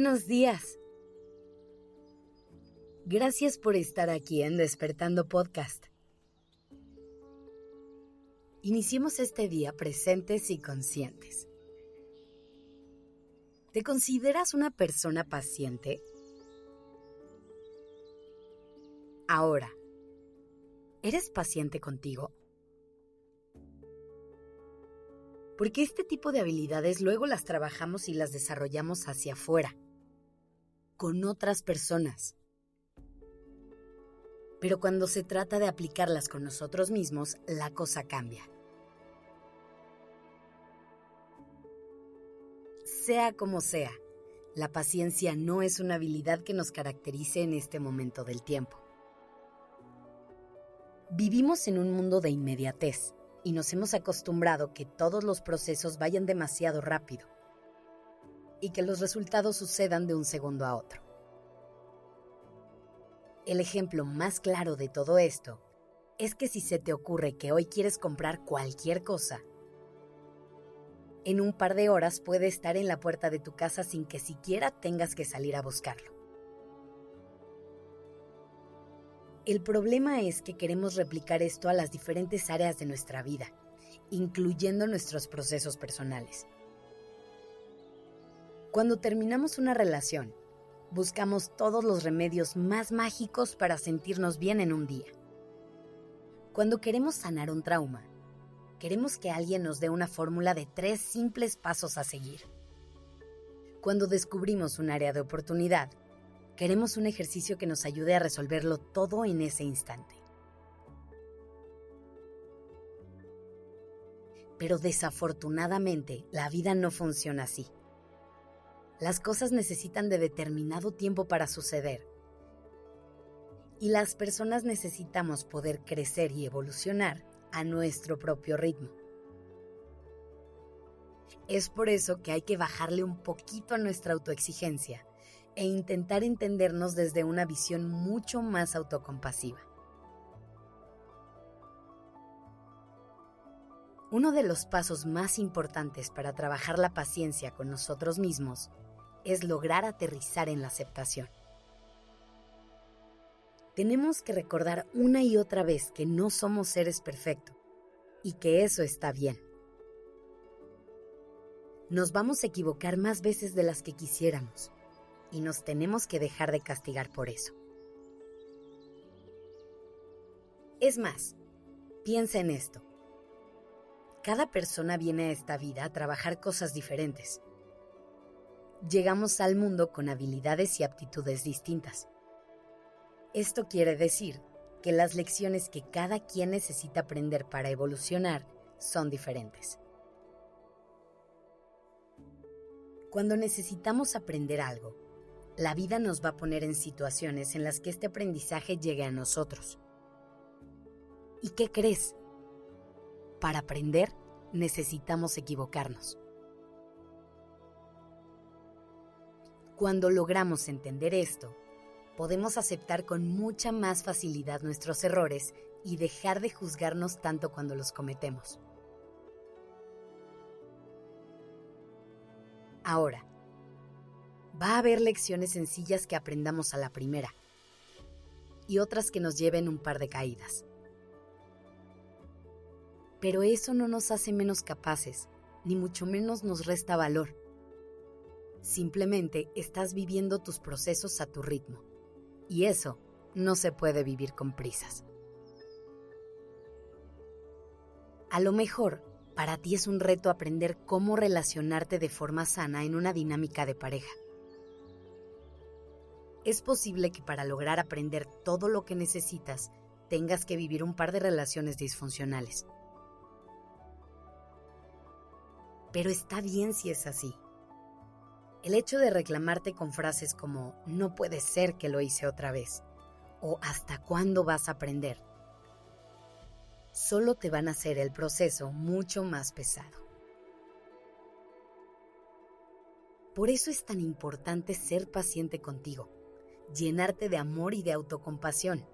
Buenos días. Gracias por estar aquí en Despertando Podcast. Iniciemos este día presentes y conscientes. ¿Te consideras una persona paciente? Ahora, ¿eres paciente contigo? Porque este tipo de habilidades luego las trabajamos y las desarrollamos hacia afuera, con otras personas. Pero cuando se trata de aplicarlas con nosotros mismos, la cosa cambia. Sea como sea, la paciencia no es una habilidad que nos caracterice en este momento del tiempo. Vivimos en un mundo de inmediatez y nos hemos acostumbrado que todos los procesos vayan demasiado rápido y que los resultados sucedan de un segundo a otro. El ejemplo más claro de todo esto es que si se te ocurre que hoy quieres comprar cualquier cosa, en un par de horas puede estar en la puerta de tu casa sin que siquiera tengas que salir a buscarlo. El problema es que queremos replicar esto a las diferentes áreas de nuestra vida, incluyendo nuestros procesos personales. Cuando terminamos una relación, buscamos todos los remedios más mágicos para sentirnos bien en un día. Cuando queremos sanar un trauma, queremos que alguien nos dé una fórmula de tres simples pasos a seguir. Cuando descubrimos un área de oportunidad, queremos un ejercicio que nos ayude a resolverlo todo en ese instante. Pero desafortunadamente, la vida no funciona así. Las cosas necesitan de determinado tiempo para suceder. Y las personas necesitamos poder crecer y evolucionar a nuestro propio ritmo. Es por eso que hay que bajarle un poquito a nuestra autoexigencia e intentar entendernos desde una visión mucho más autocompasiva. Uno de los pasos más importantes para trabajar la paciencia con nosotros mismos es lograr aterrizar en la aceptación. Tenemos que recordar una y otra vez que no somos seres perfectos y que eso está bien. Nos vamos a equivocar más veces de las que quisiéramos y nos tenemos que dejar de castigar por eso. Es más, piensa en esto. Cada persona viene a esta vida a trabajar cosas diferentes. Llegamos al mundo con habilidades y aptitudes distintas. Esto quiere decir que las lecciones que cada quien necesita aprender para evolucionar son diferentes. Cuando necesitamos aprender algo, la vida nos va a poner en situaciones en las que este aprendizaje llegue a nosotros. ¿Y qué crees? Para aprender necesitamos equivocarnos. Cuando logramos entender esto, podemos aceptar con mucha más facilidad nuestros errores y dejar de juzgarnos tanto cuando los cometemos. Ahora, va a haber lecciones sencillas que aprendamos a la primera y otras que nos lleven un par de caídas. Pero eso no nos hace menos capaces, ni mucho menos nos resta valor. Simplemente estás viviendo tus procesos a tu ritmo. Y eso no se puede vivir con prisas. A lo mejor, para ti es un reto aprender cómo relacionarte de forma sana en una dinámica de pareja. Es posible que para lograr aprender todo lo que necesitas, tengas que vivir un par de relaciones disfuncionales. Pero está bien si es así. El hecho de reclamarte con frases como no puede ser que lo hice otra vez o hasta cuándo vas a aprender, solo te van a hacer el proceso mucho más pesado. Por eso es tan importante ser paciente contigo, llenarte de amor y de autocompasión.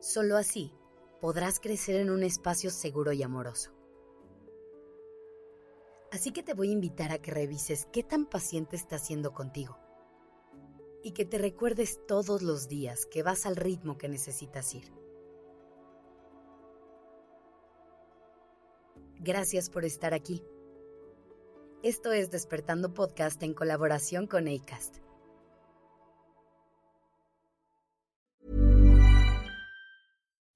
Solo así podrás crecer en un espacio seguro y amoroso. Así que te voy a invitar a que revises qué tan paciente estás siendo contigo y que te recuerdes todos los días que vas al ritmo que necesitas ir. Gracias por estar aquí. Esto es Despertando Podcast en colaboración con ACAST.